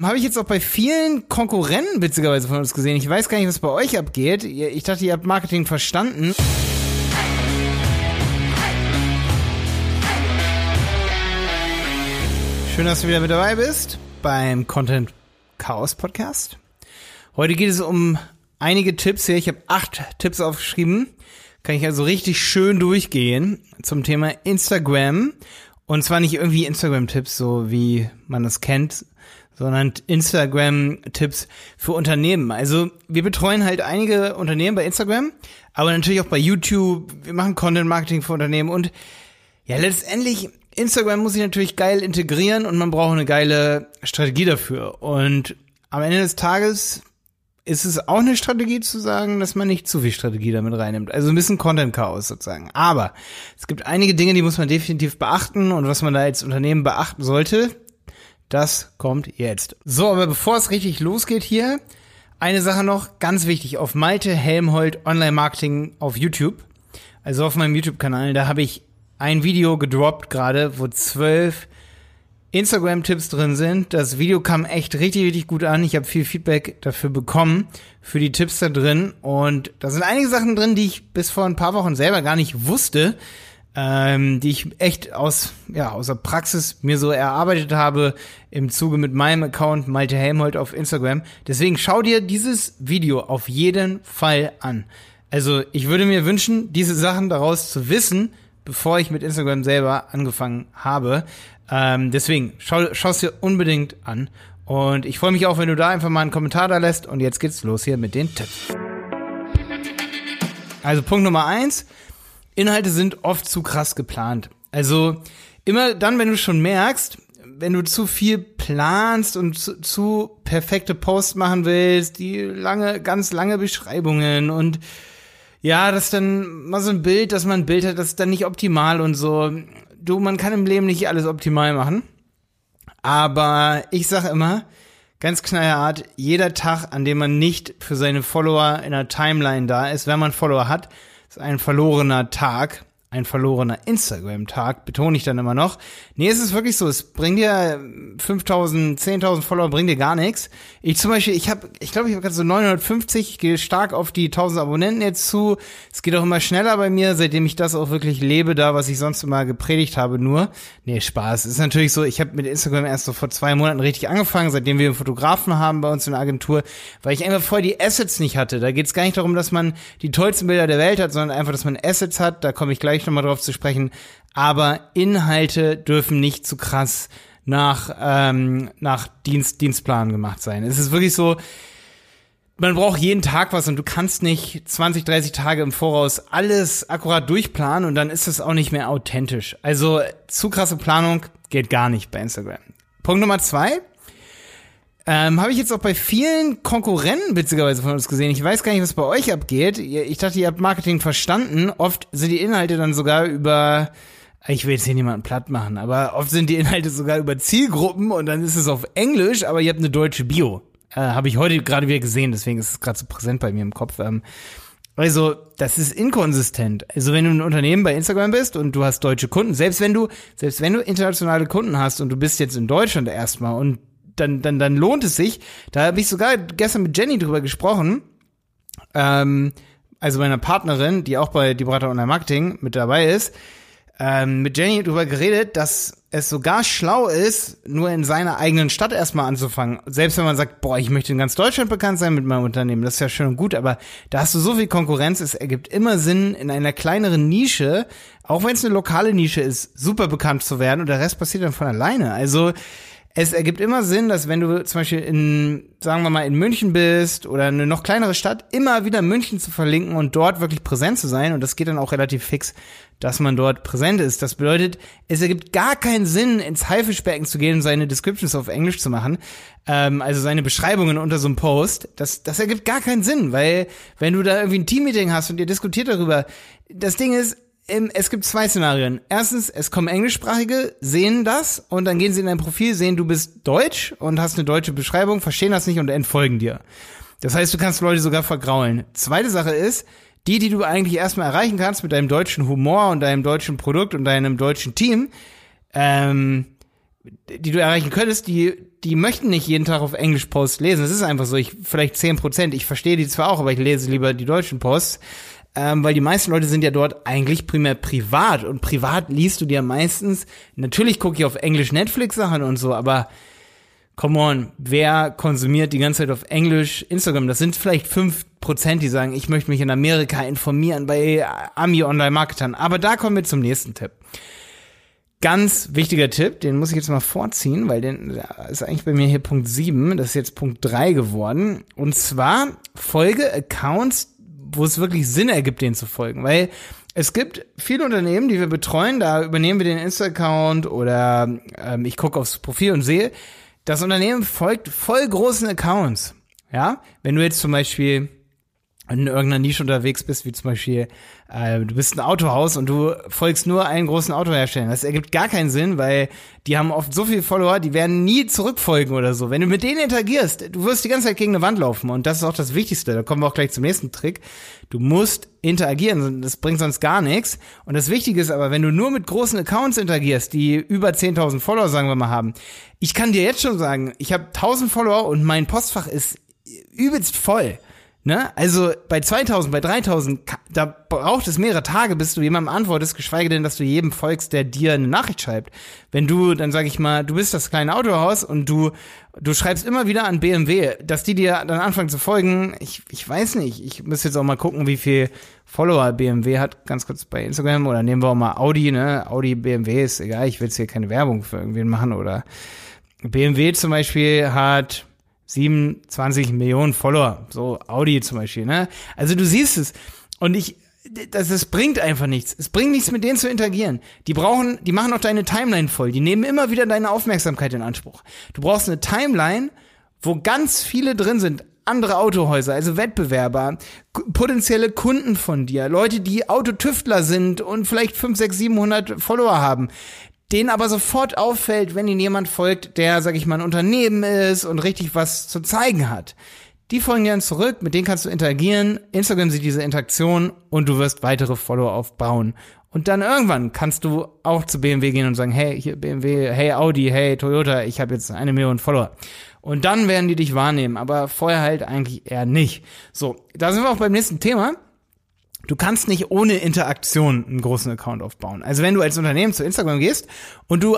Habe ich jetzt auch bei vielen Konkurrenten witzigerweise von uns gesehen. Ich weiß gar nicht, was bei euch abgeht. Ich dachte, ihr habt Marketing verstanden. Schön, dass du wieder mit dabei bist beim Content Chaos Podcast. Heute geht es um einige Tipps hier. Ich habe acht Tipps aufgeschrieben. Kann ich also richtig schön durchgehen zum Thema Instagram. Und zwar nicht irgendwie Instagram-Tipps, so wie man es kennt, sondern Instagram-Tipps für Unternehmen. Also wir betreuen halt einige Unternehmen bei Instagram, aber natürlich auch bei YouTube. Wir machen Content-Marketing für Unternehmen und ja, letztendlich, Instagram muss sich natürlich geil integrieren und man braucht eine geile Strategie dafür. Und am Ende des Tages ist es auch eine Strategie zu sagen, dass man nicht zu viel Strategie damit reinnimmt. Also ein bisschen Content-Chaos sozusagen. Aber es gibt einige Dinge, die muss man definitiv beachten und was man da als Unternehmen beachten sollte, das kommt jetzt. So, aber bevor es richtig losgeht hier, eine Sache noch, ganz wichtig, auf Malte Helmholt Online Marketing auf YouTube, also auf meinem YouTube-Kanal, da habe ich ein Video gedroppt gerade, wo zwölf Instagram-Tipps drin sind. Das Video kam echt richtig, richtig gut an. Ich habe viel Feedback dafür bekommen, für die Tipps da drin. Und da sind einige Sachen drin, die ich bis vor ein paar Wochen selber gar nicht wusste ähm, die ich echt aus, ja, aus der Praxis mir so erarbeitet habe im Zuge mit meinem Account Malte Helmholt auf Instagram. Deswegen schau dir dieses Video auf jeden Fall an. Also ich würde mir wünschen, diese Sachen daraus zu wissen, bevor ich mit Instagram selber angefangen habe. Ähm, deswegen schau, es dir unbedingt an. Und ich freue mich auch, wenn du da einfach mal einen Kommentar da lässt. Und jetzt geht's los hier mit den Tipps. Also Punkt Nummer eins Inhalte sind oft zu krass geplant. Also immer dann, wenn du schon merkst, wenn du zu viel planst und zu, zu perfekte Posts machen willst, die lange, ganz lange Beschreibungen und ja, das dann mal so ein Bild, dass man ein Bild hat, das ist dann nicht optimal und so. Du, man kann im Leben nicht alles optimal machen. Aber ich sag immer, ganz knallhart, jeder Tag, an dem man nicht für seine Follower in der Timeline da ist, wenn man Follower hat, ist ein verlorener Tag ein verlorener Instagram-Tag, betone ich dann immer noch. Nee, es ist wirklich so, es bringt dir 5000, 10.000 Follower, bringt dir gar nichts. Ich zum Beispiel, ich habe, ich glaube, ich habe gerade so 950, ich gehe stark auf die 1000 Abonnenten jetzt zu. Es geht auch immer schneller bei mir, seitdem ich das auch wirklich lebe, da, was ich sonst immer gepredigt habe, nur. Nee, Spaß. Es ist natürlich so, ich habe mit Instagram erst so vor zwei Monaten richtig angefangen, seitdem wir einen Fotografen haben bei uns in der Agentur, weil ich einfach vorher die Assets nicht hatte. Da geht es gar nicht darum, dass man die tollsten Bilder der Welt hat, sondern einfach, dass man Assets hat, da komme ich gleich gleich nochmal drauf zu sprechen. Aber Inhalte dürfen nicht zu krass nach, ähm, nach Dienst, Dienstplan gemacht sein. Es ist wirklich so, man braucht jeden Tag was und du kannst nicht 20, 30 Tage im Voraus alles akkurat durchplanen und dann ist es auch nicht mehr authentisch. Also zu krasse Planung geht gar nicht bei Instagram. Punkt Nummer zwei, ähm, Habe ich jetzt auch bei vielen Konkurrenten witzigerweise von uns gesehen. Ich weiß gar nicht, was bei euch abgeht. Ich dachte, ihr habt Marketing verstanden. Oft sind die Inhalte dann sogar über ich will jetzt hier niemanden platt machen, aber oft sind die Inhalte sogar über Zielgruppen und dann ist es auf Englisch, aber ihr habt eine deutsche Bio. Äh, Habe ich heute gerade wieder gesehen, deswegen ist es gerade so präsent bei mir im Kopf. Ähm, also, das ist inkonsistent. Also, wenn du ein Unternehmen bei Instagram bist und du hast deutsche Kunden, selbst wenn du, selbst wenn du internationale Kunden hast und du bist jetzt in Deutschland erstmal und dann, dann, dann lohnt es sich. Da habe ich sogar gestern mit Jenny drüber gesprochen. Ähm, also meiner Partnerin, die auch bei Die Berater Online Marketing mit dabei ist, ähm, mit Jenny drüber geredet, dass es sogar schlau ist, nur in seiner eigenen Stadt erstmal anzufangen. Selbst wenn man sagt, boah, ich möchte in ganz Deutschland bekannt sein mit meinem Unternehmen, das ist ja schön und gut, aber da hast du so viel Konkurrenz, es ergibt immer Sinn, in einer kleineren Nische, auch wenn es eine lokale Nische ist, super bekannt zu werden und der Rest passiert dann von alleine. Also es ergibt immer Sinn, dass wenn du zum Beispiel in, sagen wir mal, in München bist oder eine noch kleinere Stadt, immer wieder München zu verlinken und dort wirklich präsent zu sein. Und das geht dann auch relativ fix, dass man dort präsent ist. Das bedeutet, es ergibt gar keinen Sinn, ins Haifischbecken zu gehen und seine Descriptions auf Englisch zu machen. Ähm, also seine Beschreibungen unter so einem Post. Das, das ergibt gar keinen Sinn, weil wenn du da irgendwie ein Teammeeting hast und ihr diskutiert darüber, das Ding ist, es gibt zwei Szenarien. Erstens, es kommen Englischsprachige, sehen das und dann gehen sie in dein Profil, sehen, du bist deutsch und hast eine deutsche Beschreibung, verstehen das nicht und entfolgen dir. Das heißt, du kannst Leute sogar vergraulen. Zweite Sache ist, die, die du eigentlich erstmal erreichen kannst mit deinem deutschen Humor und deinem deutschen Produkt und deinem deutschen Team, ähm, die du erreichen könntest, die, die möchten nicht jeden Tag auf Englisch Posts lesen. Das ist einfach so. Ich, vielleicht zehn Prozent. Ich verstehe die zwar auch, aber ich lese lieber die deutschen Posts. Ähm, weil die meisten Leute sind ja dort eigentlich primär privat und privat liest du dir meistens, natürlich gucke ich auf Englisch Netflix Sachen und so, aber come on, wer konsumiert die ganze Zeit auf Englisch Instagram? Das sind vielleicht fünf Prozent, die sagen, ich möchte mich in Amerika informieren bei Ami Online Marketern. Aber da kommen wir zum nächsten Tipp. Ganz wichtiger Tipp, den muss ich jetzt mal vorziehen, weil den ist eigentlich bei mir hier Punkt 7, das ist jetzt Punkt 3 geworden. Und zwar folge Accounts, wo es wirklich Sinn ergibt, denen zu folgen. Weil es gibt viele Unternehmen, die wir betreuen, da übernehmen wir den Insta-Account oder ähm, ich gucke aufs Profil und sehe, das Unternehmen folgt voll großen Accounts. Ja, wenn du jetzt zum Beispiel in irgendeiner Nische unterwegs bist, wie zum Beispiel, äh, du bist ein Autohaus und du folgst nur einen großen Autohersteller. Das ergibt gar keinen Sinn, weil die haben oft so viele Follower, die werden nie zurückfolgen oder so. Wenn du mit denen interagierst, du wirst die ganze Zeit gegen eine Wand laufen und das ist auch das Wichtigste. Da kommen wir auch gleich zum nächsten Trick. Du musst interagieren, das bringt sonst gar nichts. Und das Wichtige ist aber, wenn du nur mit großen Accounts interagierst, die über 10.000 Follower, sagen wir mal, haben, ich kann dir jetzt schon sagen, ich habe 1.000 Follower und mein Postfach ist übelst voll. Ne? Also bei 2000, bei 3000, da braucht es mehrere Tage, bis du jemandem antwortest, geschweige denn, dass du jedem folgst, der dir eine Nachricht schreibt. Wenn du, dann sag ich mal, du bist das kleine Autohaus und du, du schreibst immer wieder an BMW, dass die dir dann anfangen zu folgen, ich, ich weiß nicht, ich muss jetzt auch mal gucken, wie viel Follower BMW hat, ganz kurz bei Instagram, oder nehmen wir auch mal Audi, ne? Audi, BMW ist egal, ich will jetzt hier keine Werbung für irgendwen machen, oder BMW zum Beispiel hat 27 Millionen Follower, so Audi zum Beispiel, ne? Also du siehst es. Und ich, das, das bringt einfach nichts. Es bringt nichts, mit denen zu interagieren. Die brauchen, die machen auch deine Timeline voll. Die nehmen immer wieder deine Aufmerksamkeit in Anspruch. Du brauchst eine Timeline, wo ganz viele drin sind. Andere Autohäuser, also Wettbewerber, potenzielle Kunden von dir, Leute, die Autotüftler sind und vielleicht 5, 6, 700 Follower haben denen aber sofort auffällt, wenn ihnen jemand folgt, der, sag ich mal, ein Unternehmen ist und richtig was zu zeigen hat. Die folgen dir dann zurück, mit denen kannst du interagieren. Instagram sieht diese Interaktion und du wirst weitere Follower aufbauen. Und dann irgendwann kannst du auch zu BMW gehen und sagen, hey, hier BMW, hey Audi, hey Toyota, ich habe jetzt eine Million Follower. Und dann werden die dich wahrnehmen, aber vorher halt eigentlich eher nicht. So, da sind wir auch beim nächsten Thema. Du kannst nicht ohne Interaktion einen großen Account aufbauen. Also wenn du als Unternehmen zu Instagram gehst und du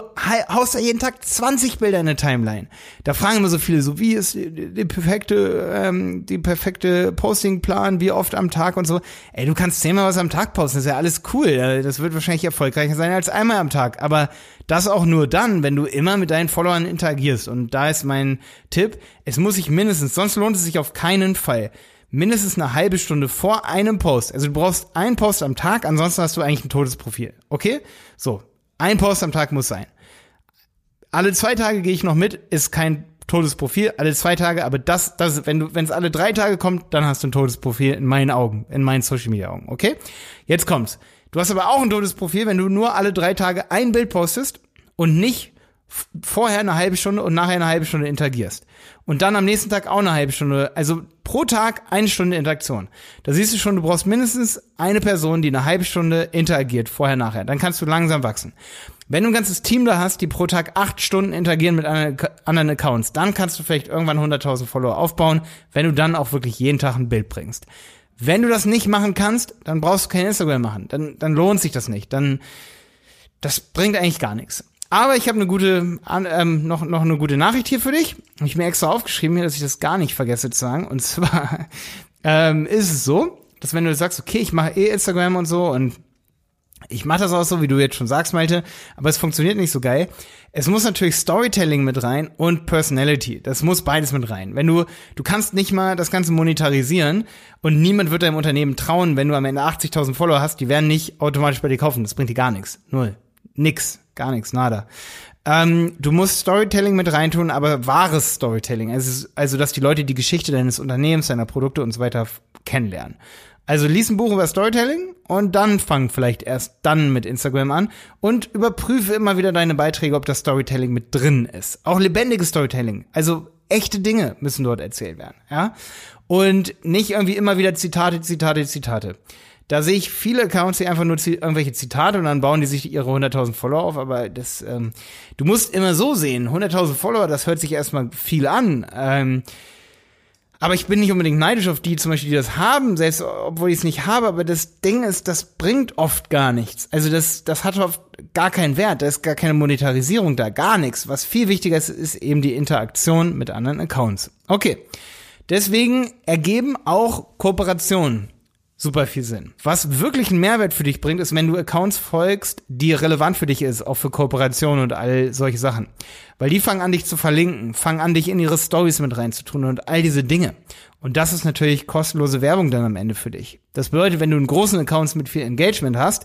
haust da jeden Tag 20 Bilder in eine Timeline, da fragen immer so viele so, wie ist die, die perfekte, ähm, die perfekte Postingplan, wie oft am Tag und so. Ey, du kannst zehnmal was am Tag posten, das ist ja alles cool. Das wird wahrscheinlich erfolgreicher sein als einmal am Tag. Aber das auch nur dann, wenn du immer mit deinen Followern interagierst. Und da ist mein Tipp, es muss sich mindestens, sonst lohnt es sich auf keinen Fall mindestens eine halbe Stunde vor einem Post. Also du brauchst einen Post am Tag, ansonsten hast du eigentlich ein totes Profil. Okay? So. Ein Post am Tag muss sein. Alle zwei Tage gehe ich noch mit, ist kein totes Profil, alle zwei Tage, aber das, das, wenn du, wenn es alle drei Tage kommt, dann hast du ein totes Profil in meinen Augen, in meinen Social Media Augen, okay? Jetzt kommt's. Du hast aber auch ein totes Profil, wenn du nur alle drei Tage ein Bild postest und nicht vorher eine halbe Stunde und nachher eine halbe Stunde interagierst. Und dann am nächsten Tag auch eine halbe Stunde. Also pro Tag eine Stunde Interaktion. Da siehst du schon, du brauchst mindestens eine Person, die eine halbe Stunde interagiert, vorher, nachher. Dann kannst du langsam wachsen. Wenn du ein ganzes Team da hast, die pro Tag acht Stunden interagieren mit anderen Accounts, dann kannst du vielleicht irgendwann 100.000 Follower aufbauen, wenn du dann auch wirklich jeden Tag ein Bild bringst. Wenn du das nicht machen kannst, dann brauchst du kein Instagram machen. Dann, dann lohnt sich das nicht. Dann, das bringt eigentlich gar nichts. Aber ich habe eine gute, ähm, noch, noch eine gute Nachricht hier für dich. Hab ich mir extra aufgeschrieben hier, dass ich das gar nicht vergesse zu sagen. Und zwar ähm, ist es so, dass wenn du sagst, okay, ich mache eh Instagram und so und ich mache das auch so, wie du jetzt schon sagst, Malte, aber es funktioniert nicht so geil. Es muss natürlich Storytelling mit rein und Personality. Das muss beides mit rein. Wenn du, du kannst nicht mal das Ganze monetarisieren und niemand wird deinem Unternehmen trauen, wenn du am Ende 80.000 Follower hast, die werden nicht automatisch bei dir kaufen. Das bringt dir gar nichts. Null. Nix. Gar nichts, nada. Ähm, du musst Storytelling mit reintun, aber wahres Storytelling. Also, also, dass die Leute die Geschichte deines Unternehmens, deiner Produkte und so weiter kennenlernen. Also lies ein Buch über Storytelling und dann fang vielleicht erst dann mit Instagram an und überprüfe immer wieder deine Beiträge, ob das Storytelling mit drin ist. Auch lebendiges Storytelling. Also echte Dinge müssen dort erzählt werden, ja? Und nicht irgendwie immer wieder Zitate, Zitate, Zitate. Da sehe ich viele Accounts, die einfach nur irgendwelche Zitate und dann bauen die sich ihre 100.000 Follower auf. Aber das, ähm, du musst immer so sehen, 100.000 Follower, das hört sich erstmal viel an. Ähm, aber ich bin nicht unbedingt neidisch auf die, zum Beispiel, die das haben, selbst obwohl ich es nicht habe. Aber das Ding ist, das bringt oft gar nichts. Also das, das hat oft gar keinen Wert. Da ist gar keine Monetarisierung da, gar nichts. Was viel wichtiger ist, ist eben die Interaktion mit anderen Accounts. Okay. Deswegen ergeben auch Kooperationen super viel Sinn. Was wirklich einen Mehrwert für dich bringt, ist, wenn du Accounts folgst, die relevant für dich ist, auch für Kooperationen und all solche Sachen. Weil die fangen an, dich zu verlinken, fangen an, dich in ihre Stories mit reinzutun und all diese Dinge. Und das ist natürlich kostenlose Werbung dann am Ende für dich. Das bedeutet, wenn du einen großen Accounts mit viel Engagement hast,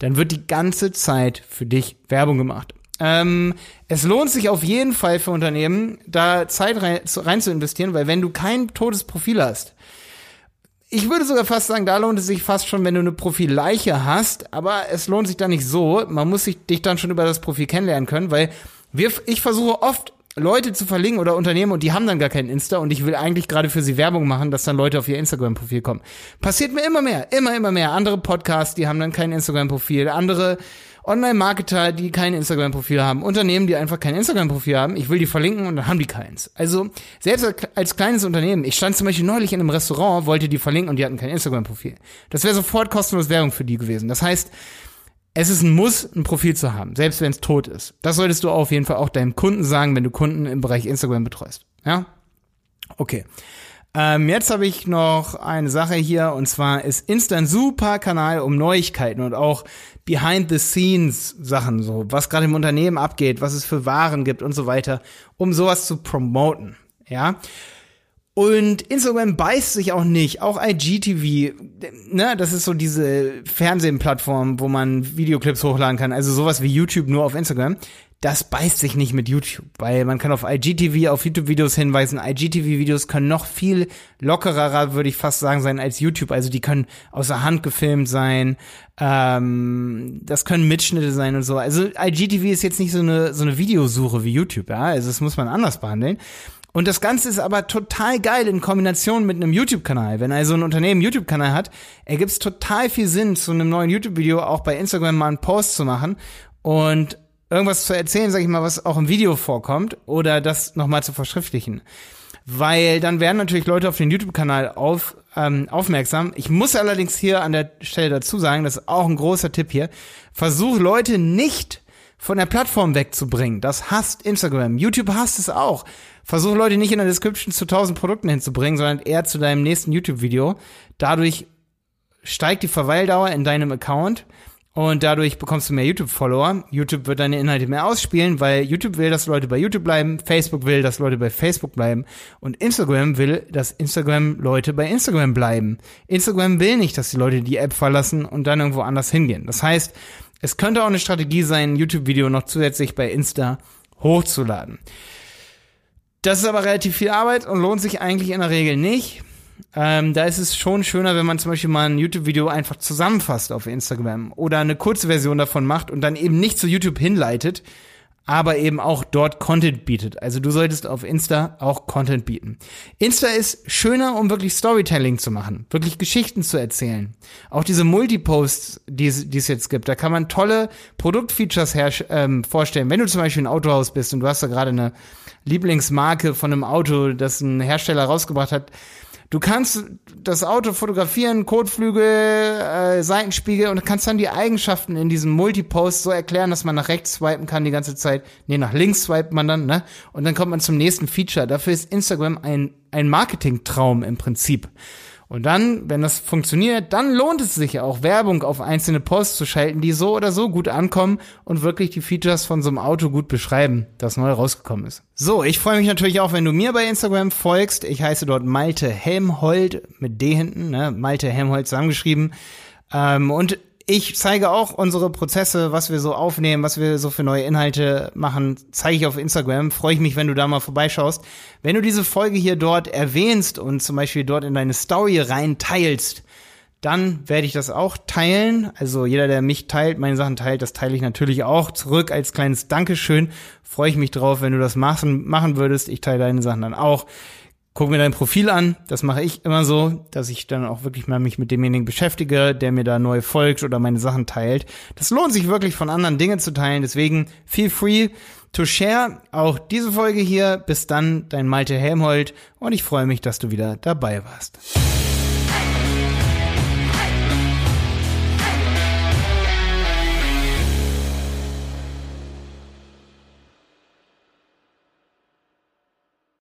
dann wird die ganze Zeit für dich Werbung gemacht. Ähm, es lohnt sich auf jeden Fall für Unternehmen, da Zeit rein, rein zu investieren, weil wenn du kein totes Profil hast, ich würde sogar fast sagen, da lohnt es sich fast schon, wenn du eine Profilleiche hast, aber es lohnt sich da nicht so. Man muss sich dich dann schon über das Profil kennenlernen können, weil wir, ich versuche oft Leute zu verlinken oder Unternehmen und die haben dann gar kein Insta und ich will eigentlich gerade für sie Werbung machen, dass dann Leute auf ihr Instagram-Profil kommen. Passiert mir immer mehr, immer, immer mehr. Andere Podcasts, die haben dann kein Instagram-Profil. Andere Online-Marketer, die kein Instagram-Profil haben, Unternehmen, die einfach kein Instagram-Profil haben, ich will die verlinken und dann haben die keins. Also selbst als kleines Unternehmen, ich stand zum Beispiel neulich in einem Restaurant, wollte die verlinken und die hatten kein Instagram-Profil. Das wäre sofort kostenlos Werbung für die gewesen. Das heißt, es ist ein Muss, ein Profil zu haben, selbst wenn es tot ist. Das solltest du auf jeden Fall auch deinem Kunden sagen, wenn du Kunden im Bereich Instagram betreust. Ja? Okay. Ähm, jetzt habe ich noch eine Sache hier und zwar ist Insta ein super Kanal, um Neuigkeiten und auch Behind-the-Scenes-Sachen, so was gerade im Unternehmen abgeht, was es für Waren gibt und so weiter, um sowas zu promoten, ja. Und Instagram beißt sich auch nicht, auch IGTV, ne, das ist so diese Fernsehplattform, wo man Videoclips hochladen kann, also sowas wie YouTube nur auf Instagram das beißt sich nicht mit YouTube, weil man kann auf IGTV, auf YouTube-Videos hinweisen. IGTV-Videos können noch viel lockerer, würde ich fast sagen, sein als YouTube. Also die können außer Hand gefilmt sein, ähm, das können Mitschnitte sein und so. Also IGTV ist jetzt nicht so eine, so eine Videosuche wie YouTube, ja. Also das muss man anders behandeln. Und das Ganze ist aber total geil in Kombination mit einem YouTube-Kanal. Wenn also ein Unternehmen einen YouTube-Kanal hat, ergibt es total viel Sinn, zu einem neuen YouTube-Video auch bei Instagram mal einen Post zu machen und irgendwas zu erzählen, sag ich mal, was auch im Video vorkommt oder das nochmal zu verschriftlichen. Weil dann werden natürlich Leute auf den YouTube-Kanal auf, ähm, aufmerksam. Ich muss allerdings hier an der Stelle dazu sagen, das ist auch ein großer Tipp hier. Versuch Leute nicht von der Plattform wegzubringen. Das hasst Instagram. YouTube hasst es auch. Versuch Leute nicht in der Description zu tausend Produkten hinzubringen, sondern eher zu deinem nächsten YouTube-Video. Dadurch steigt die Verweildauer in deinem Account und dadurch bekommst du mehr YouTube-Follower. YouTube wird deine Inhalte mehr ausspielen, weil YouTube will, dass Leute bei YouTube bleiben, Facebook will, dass Leute bei Facebook bleiben und Instagram will, dass Instagram Leute bei Instagram bleiben. Instagram will nicht, dass die Leute die App verlassen und dann irgendwo anders hingehen. Das heißt, es könnte auch eine Strategie sein, ein YouTube-Video noch zusätzlich bei Insta hochzuladen. Das ist aber relativ viel Arbeit und lohnt sich eigentlich in der Regel nicht. Ähm, da ist es schon schöner, wenn man zum Beispiel mal ein YouTube-Video einfach zusammenfasst auf Instagram oder eine kurze Version davon macht und dann eben nicht zu YouTube hinleitet, aber eben auch dort Content bietet. Also du solltest auf Insta auch Content bieten. Insta ist schöner, um wirklich Storytelling zu machen, wirklich Geschichten zu erzählen. Auch diese Multiposts, die es jetzt gibt, da kann man tolle Produktfeatures ähm, vorstellen. Wenn du zum Beispiel ein Autohaus bist und du hast da gerade eine Lieblingsmarke von einem Auto, das ein Hersteller rausgebracht hat, Du kannst das Auto fotografieren, Kotflügel, äh, Seitenspiegel und kannst dann die Eigenschaften in diesem Multipost so erklären, dass man nach rechts swipen kann die ganze Zeit. Nee, nach links swipet man dann, ne? Und dann kommt man zum nächsten Feature. Dafür ist Instagram ein, ein Marketingtraum im Prinzip. Und dann, wenn das funktioniert, dann lohnt es sich auch, Werbung auf einzelne Posts zu schalten, die so oder so gut ankommen und wirklich die Features von so einem Auto gut beschreiben, das neu rausgekommen ist. So, ich freue mich natürlich auch, wenn du mir bei Instagram folgst. Ich heiße dort Malte Helmholt mit D hinten, ne? Malte Helmholt zusammengeschrieben. Ähm, und ich zeige auch unsere Prozesse, was wir so aufnehmen, was wir so für neue Inhalte machen, zeige ich auf Instagram. Freue ich mich, wenn du da mal vorbeischaust. Wenn du diese Folge hier dort erwähnst und zum Beispiel dort in deine Story rein teilst, dann werde ich das auch teilen. Also jeder, der mich teilt, meine Sachen teilt, das teile ich natürlich auch zurück als kleines Dankeschön. Freue ich mich drauf, wenn du das machen, machen würdest. Ich teile deine Sachen dann auch. Guck mir dein Profil an. Das mache ich immer so, dass ich dann auch wirklich mal mich mit demjenigen beschäftige, der mir da neu folgt oder meine Sachen teilt. Das lohnt sich wirklich von anderen Dingen zu teilen. Deswegen feel free to share auch diese Folge hier. Bis dann, dein Malte Helmholt und ich freue mich, dass du wieder dabei warst.